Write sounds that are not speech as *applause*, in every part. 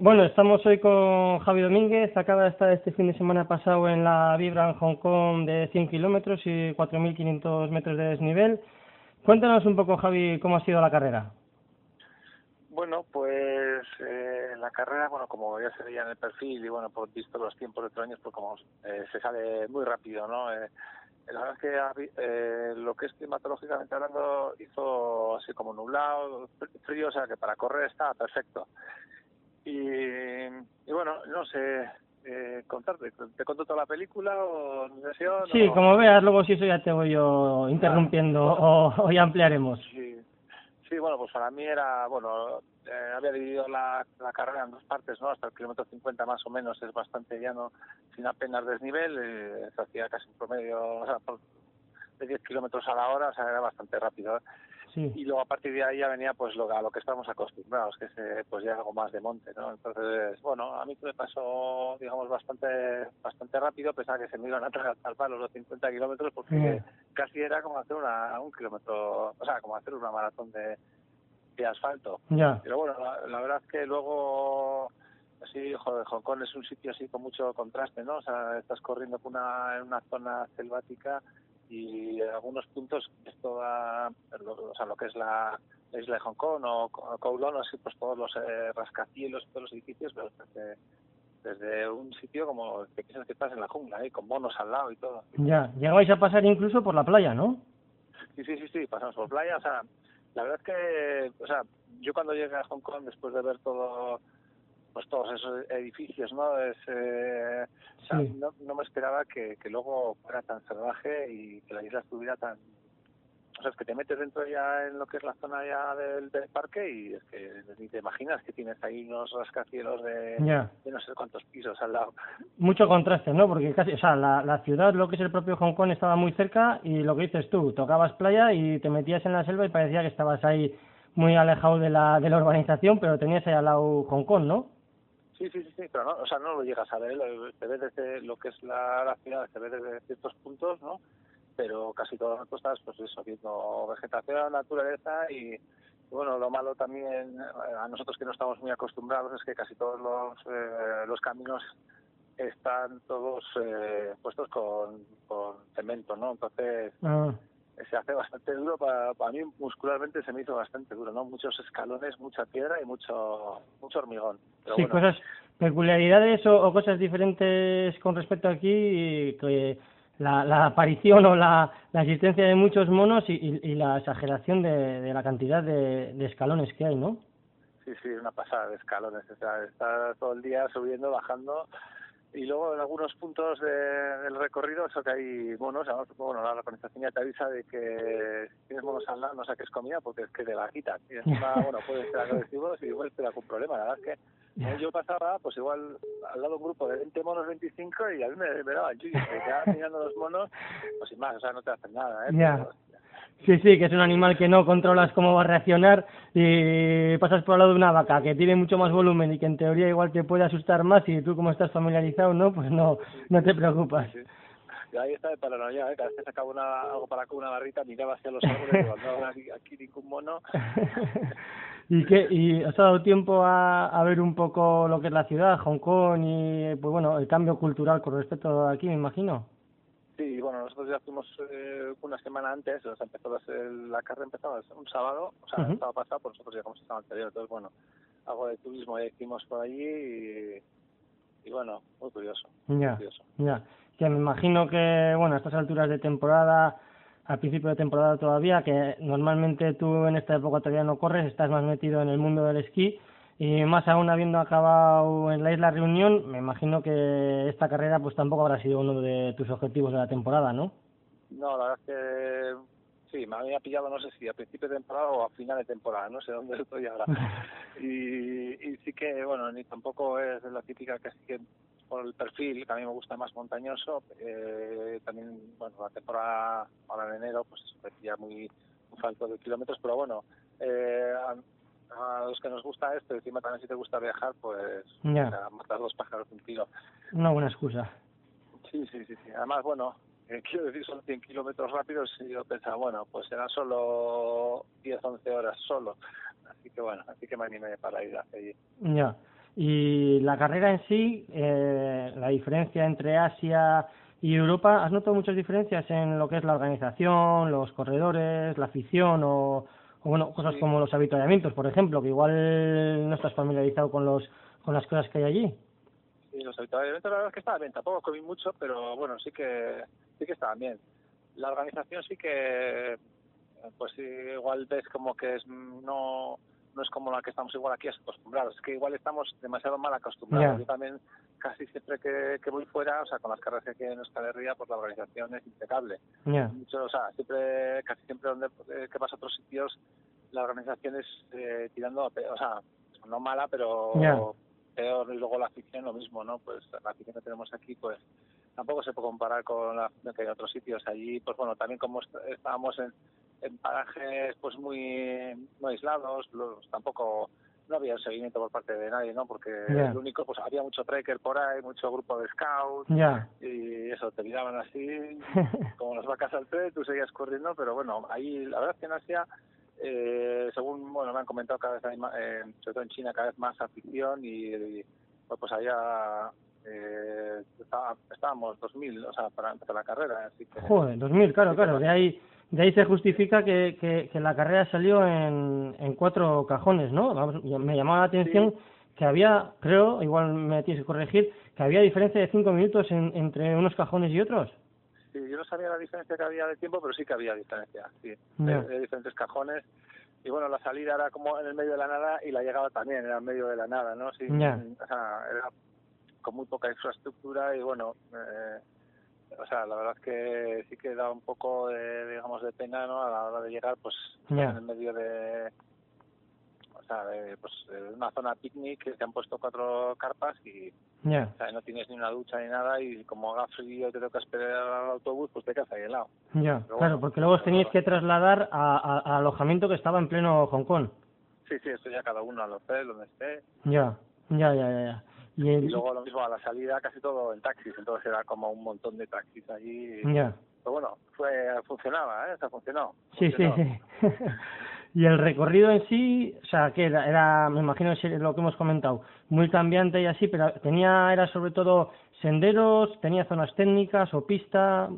Bueno, estamos hoy con Javi Domínguez. Acaba de estar este fin de semana pasado en la Vibra en Hong Kong de 100 kilómetros y 4.500 metros de desnivel. Cuéntanos un poco, Javi, cómo ha sido la carrera. Bueno, pues eh, la carrera, bueno, como ya se veía en el perfil y bueno, por visto los tiempos de otros años, pues como eh, se sale muy rápido, ¿no? Eh, la verdad es que eh, lo que es climatológicamente hablando hizo así como nublado, frío, o sea que para correr está perfecto. Y, y bueno, no sé, eh, contarte, ¿te cuento toda la película o sesión? Sí, o... como veas, luego si eso ya te voy yo interrumpiendo o, o, ya ampliaremos. Sí. sí, bueno, pues para mí era, bueno, eh, había dividido la, la, carrera en dos partes, ¿no? Hasta el kilómetro 50 más o menos es bastante llano, sin apenas desnivel, eh, se hacía casi un promedio, o sea, por, de 10 kilómetros a la hora, o sea, era bastante rápido. ¿Eh? Sí. Y luego a partir de ahí ya venía pues lo, a lo que estamos acostumbrados, que es pues ya algo más de monte, ¿no? Entonces, bueno, a mí me pasó, digamos, bastante bastante rápido, pensaba que se me iban a tragar palo los 50 kilómetros, porque Sí. casi era como hacer una, un kilómetro, o sea, como hacer una maratón de, de asfalto. Ya. Pero bueno, la, la verdad es que luego así joder, Hong Kong es un sitio así con mucho contraste, ¿no? O sea, estás corriendo por una, en una zona selvática y en algunos puntos es toda, o sea, lo que es la, la isla de Hong Kong o Kowloon, así pues todos los eh, rascacielos, todos los edificios, pero desde, desde un sitio como que piensas que estás en la jungla, ¿eh? con monos al lado y todo. Ya, llegabais a pasar incluso por la playa, ¿no? Sí, sí, sí, sí, pasamos por playa, o sea, la verdad es que, o sea, yo cuando llegué a Hong Kong después de ver todo pues todos esos edificios, ¿no? Es, eh, o sea, Sí. no, no me esperaba que, que luego fuera tan salvaje y que la isla estuviera tan... O sea, es que te metes dentro ya en lo que es la zona ya del, del parque y es que ni te imaginas que tienes ahí unos rascacielos de, no sé cuántos pisos al lado. Mucho contraste, ¿no? Porque casi, o sea, la, la ciudad, lo que es el propio Hong Kong, estaba muy cerca y lo que dices tú, tocabas playa y te metías en la selva y parecía que estabas ahí muy alejado de la, de la urbanización, pero tenías ahí al lado Hong Kong, ¿no? Sí, sí, sí, sí, pero no, o sea, no lo llegas a ver, lo- se ve desde lo que es la, la ciudad, se ve desde ciertos puntos, ¿no? Pero casi todas las costas, pues eso, viendo vegetación, naturaleza y, y bueno, lo malo también eh, a nosotros que no estamos muy acostumbrados es que casi todos los, eh, los caminos están todos eh, puestos con, con cemento, ¿no? Entonces Ah, se hace *laughs* bastante duro, para, para mí muscularmente se me hizo bastante duro, ¿no? Muchos escalones, mucha piedra y mucho mucho hormigón. Pero sí, bueno, cosas, peculiaridades o, o cosas diferentes con respecto aquí, y que la, la aparición o la, la existencia de muchos monos y, y, y la exageración de, de la cantidad de, de escalones que hay, ¿no? Sí, sí, una pasada de escalones. O sea, está todo el día subiendo, bajando. Y luego en algunos puntos de, del recorrido, eso que hay monos, además, bueno, la organización ya te avisa de que si tienes monos al lado no saques comida porque es que te la quitan. Y encima, *laughs* bueno, pueden ser agresivos y igual te da algún problema. La verdad es que yo pasaba, pues igual al lado de un grupo de 20 monos, 25 y a mí me, me daban chillos. Me quedaba mirando los monos, pues sin más, o sea, no te hacen nada, ¿eh? Pero, Sí, sí, que es un animal que no controlas cómo va a reaccionar y pasas por al lado de una vaca que tiene mucho más volumen y que en teoría igual te puede asustar más y tú como estás familiarizado, ¿no? Pues no, no te preocupas. Sí. Y ahí está de paranoia, ¿eh? cada vez que sacaba una, algo para con una barrita, miraba hacia los árboles no, aquí, aquí ningún mono. *laughs* ¿Y qué? ¿Y os ha dado tiempo a, a ver un poco lo que es la ciudad, Hong Kong y, pues bueno, el cambio cultural con respecto a aquí, me imagino? Sí, bueno, nosotros ya fuimos eh, una semana antes, empezó a ser- la carrera empezaba un sábado, o sea, Ujú. el sábado pasado, pues nosotros llegamos el sábado anterior, entonces bueno, algo de turismo ya hicimos por allí y, y bueno, muy curioso, muy Ya, curioso. ya. Que me imagino que, bueno, a estas alturas de temporada, al principio de temporada todavía, que normalmente tú en esta época todavía no corres, estás más metido en el mundo del esquí y más aún habiendo acabado en la isla Reunión, me imagino que esta carrera pues tampoco habrá sido uno de tus objetivos de la temporada, ¿no? No, la verdad es que sí, me había pillado, no sé si a principio de temporada o a final de temporada, no sé dónde *laughs* estoy ahora. *laughs* y, y sí que, bueno, ni tampoco es la típica que sí que por el perfil, que a mí me gusta más montañoso, eh, también, bueno, la temporada ahora en enero, pues eso, ya muy, muy falto de kilómetros, pero bueno, eh, a, los que nos gusta esto, y encima también si te gusta viajar, pues o sea, matar dos pájaros de un tiro. Una buena excusa. Sí, sí, sí, sí. Además, bueno, eh, *laughs* quiero decir, son 100 kilómetros rápidos y yo pensaba, bueno, pues serán solo 10, 11 horas solo. Así que bueno, así que me animé para ir hacia allí. Ya. Y la carrera en sí, eh, la diferencia entre Asia y Europa, ¿has notado muchas diferencias en lo que es la organización, los corredores, la afición o, bueno, cosas como los habituallamientos, por ejemplo, que igual no estás familiarizado con los con las cosas que hay allí? Sí, los habituallamientos la verdad es que estaban bien, tampoco comí mucho, pero bueno, sí que sí que estaban bien. La organización sí que pues igual ves como que es no no es como la que estamos igual aquí acostumbrados, es que igual estamos demasiado mal acostumbrados. Yo también casi siempre que, que, voy fuera, o sea, con las carreras que hay en Euskal Herria, pues la organización es impecable. Mucho, o sea, siempre, casi siempre donde eh, que vas a otros sitios, la organización es eh, tirando, o sea, no mala, pero peor. Y luego la afición lo mismo, ¿no? Pues la afición que tenemos aquí, pues tampoco se puede comparar con la que hay en otros sitios. Allí, pues bueno, también como estábamos en en parajes pues muy, muy aislados, los, tampoco no había un seguimiento por parte de nadie, ¿no? Porque el único, pues había mucho trekker por ahí, mucho grupo de scouts, y eso, te miraban así, *laughs* como las vacas al tren, tú seguías corriendo, pero bueno, ahí la verdad es que en Asia, eh, según, bueno, me han comentado cada vez hay más, eh, sobre todo en China, cada vez más afición y, pues, pues allá eh, estábamos 2000, o sea, para empezar la carrera, así que... Joder, 2000, claro, claro, de ahí de ahí se justifica que, que, la carrera salió en, en cuatro cajones, ¿no? me llamaba la atención que había, creo, igual me tienes que corregir, que había diferencia de cinco minutos entre unos cajones y otros. Sí, yo no sabía la diferencia que había de tiempo, pero sí que había diferencia, sí, de, diferentes cajones. Y bueno, la salida era como en el medio de la nada y la llegada también era en medio de la nada, ¿no? Sí, o sea, era con muy poca infraestructura y bueno, eh, o sea, la verdad es que sí que da un poco de, digamos, de pena, ¿no? A la hora de llegar, pues, en el medio de, o sea, de, pues, de una zona picnic que se han puesto cuatro carpas y, o sea, no tienes ni una ducha ni nada y como haga frío te toca esperar al autobús, pues te quedas ahí helado. Ya, claro, porque luego os teníais que trasladar a, a, alojamiento que estaba en pleno Hong Kong. Sí, sí, esto ya cada uno al hotel, donde esté. Ya, ya, ya, ya. Y, luego lo mismo a la salida casi todo en taxis, entonces era como un montón de taxis allí. Ya. Pero bueno, fue funcionaba, ¿eh? O funcionó. Sí, sí, sí. *laughs* y el recorrido en sí, o sea, que era, era, me imagino es lo que hemos comentado, muy cambiante y así, pero tenía, era sobre todo senderos, tenía zonas técnicas o pista.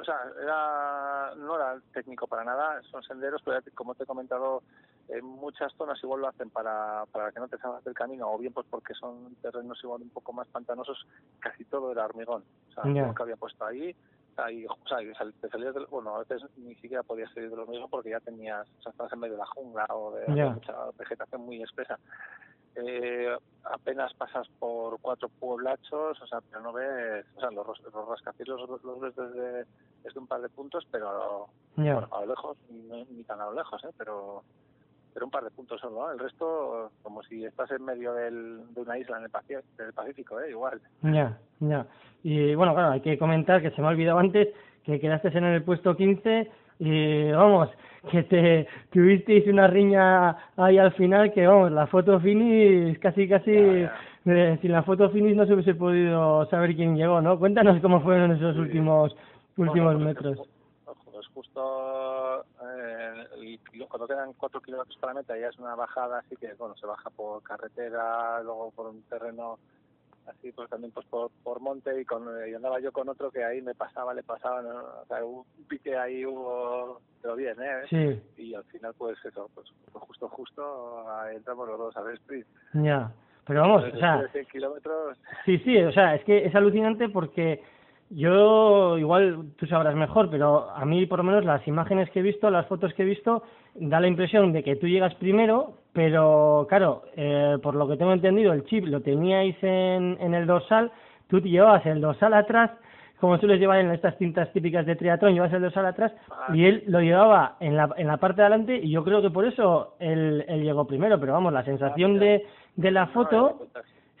O sea, era, no era técnico para nada, son senderos, pero como te he comentado, en muchas zonas igual lo hacen para, para que no te salgas del camino, o bien pues porque son terrenos igual un poco más pantanosos, casi todo era hormigón. O sea, lo que había puesto ahí, ahí o sea, te salías del, bueno, a veces ni siquiera podías salir del hormigón porque ya tenías, o sea, estabas en medio de la jungla o de mucha vegetación muy espesa. Eh, apenas pasas por cuatro pueblachos, o sea, pero no ves, o sea, los, los rascacielos los, ves desde, desde, un par de puntos, pero bueno, a lo lejos, ni, ni tan a lo lejos, ¿eh? pero pero un par de puntos solo, El resto, como si estás en medio del, de una isla en el Pacífico, Pacífico, ¿eh? Igual. Ya, ya. Y bueno, claro, hay que comentar que se me ha olvidado antes que quedaste en el puesto 15 y vamos, que te tuvisteis una riña ahí al final que vamos, la foto finish casi casi sin la foto finish no se hubiese podido saber quién llegó, ¿no? Cuéntanos cómo fueron esos últimos últimos pues, metros. Pues, justo cuando quedan cuatro kilómetros para la meta ya es una bajada, así que bueno, se baja por carretera, luego por un terreno así pues también pues por, por monte y con y andaba yo con otro que ahí me pasaba le pasaba o sea un pique ahí hubo pero bien eh sí. y al final pues eso pues, pues justo justo entramos los dos a ver sprint. Ya pero vamos o sea kilómetros. sí sí o sea es que es alucinante porque yo, igual tú sabrás mejor, pero a mí por lo menos las imágenes que he visto, las fotos que he visto, da la impresión de que tú llegas primero, pero claro, eh, por lo que tengo entendido, el chip lo teníais en, en el dorsal, tú te llevabas el dorsal atrás, como sueles llevar en estas cintas típicas de triatlón, llevas el dorsal atrás, y él lo llevaba en la, en la parte de adelante, y yo creo que por eso él, él llegó primero, pero vamos, la sensación de, de la foto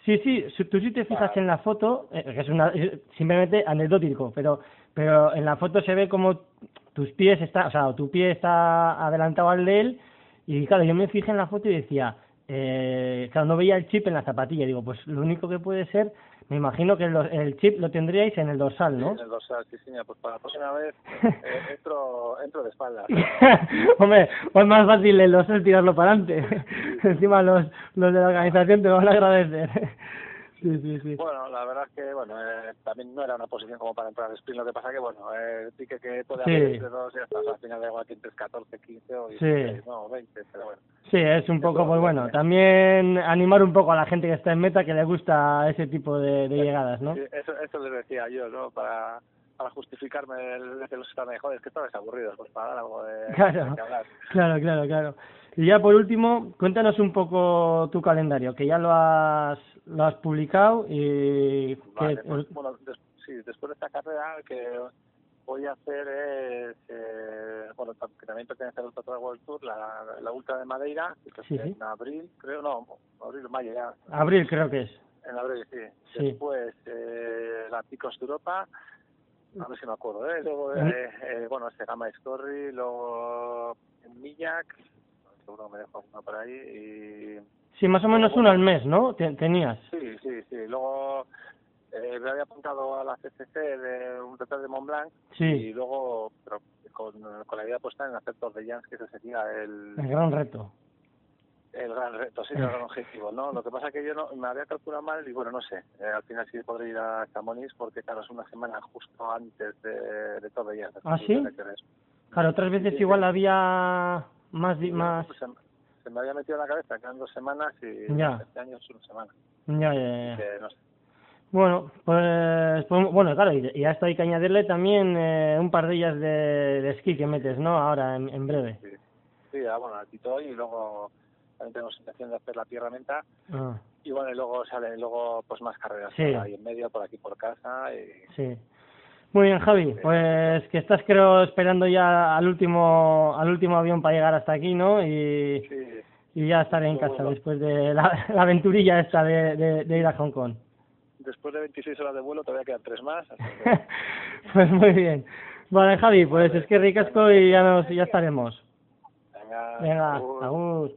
Sí, sí, tú sí te fijas en la foto, eh, que es una simplemente anecdótico, pero pero en la foto se ve como tus pies está, o sea, tu pie está adelantado al de él y claro, yo me fijé en la foto y decía, eh, claro, no veía el chip en la zapatilla. Digo, pues lo único que puede ser, me imagino que el, el chip lo tendríais en el dorsal, ¿no? Sí, en el dorsal, sí. Pues para la próxima vez *laughs* eh, entro, entro de espaldas. *laughs* Hombre, pues más fácil el dorsal tirarlo para adelante. *laughs* Encima los, los de la organización te van a agradecer. Sí, sí, sí. Bueno, la verdad es que bueno, eh, también no era una posición como para entrar al sprint, lo que pasa que bueno, eh, sí que, que puede haber Sí. entre dos y hasta al final da igual que entres 14, 15 o Sí. 16, no, 20, pero bueno. Sí, es un poco, pues bueno, bueno. también animar un poco a la gente que está en meta que le gusta ese tipo de, de llegadas, ¿no? Sí, eso, eso les decía yo, ¿no? Para, para justificarme el de que los están joder, es que estabais aburridos, pues para dar algo de, Claro. de que hablar. Claro, claro, claro. Y ya por último, cuéntanos un poco tu calendario, que ya lo has, lo has publicado y Vale, que, pues, bueno, des- sí, después de esta carrera que voy a hacer es, eh, bueno, que también pertenece al Ultra World Tour, la, la Ultra de Madeira, que Sí, es sí. en abril, creo, no, abril, mayo ya, abril creo que es. en abril, sí. Sí. Después eh, la Picos de Europa, a ver si me acuerdo, ¿eh? Luego, eh, eh, bueno, este Gama Scorri, luego Millac, seguro que me dejo uno por ahí, y Sí, más o menos uno al mes, ¿no? Te- tenías. Sí, sí, sí. Luego eh, me había apuntado a la CCC de un total de Mont Blanc y Sí, luego pero con, con la idea puesta en hacer Tour de Jans, que ese sería el, el gran reto. El gran reto, sí, el gran objetivo, ¿no? Lo que pasa es que yo no, me había calculado mal y bueno, no sé, eh, al final sí podré ir a Chamonix porque claro, es una semana justo antes de, de de Jans. ¿Ah, sí? Claro, otras veces Sí, igual sí. había más, más... pues se, se me había metido en la cabeza que eran dos semanas y Ya. este año es una semana. Ya, ya, ya. Que no sé. Bueno, pues, pues, bueno, claro, y, y a esto hay que añadirle también eh, un par de días de, de esquí que metes, ¿no? Ahora, en, en breve. Sí, sí ah, bueno, a Tito y luego también tenemos intención de hacer la tierra menta Ah, y bueno, y luego salen luego pues más carreras Sí. por ahí en medio, por aquí por casa y sí. Muy bien, Javi. Pues que estás, creo, esperando ya al último, al último avión para llegar hasta aquí, ¿no? Y, sí, y ya estaré en casa bueno. después de la, la aventurilla esta de, de, de ir a Hong Kong. después de 26 horas de vuelo todavía quedan tres más, así que *laughs* pues muy bien. Vale, Javi, pues es que ricasco y ya nos, ya estaremos. venga, Venga, agur. agur.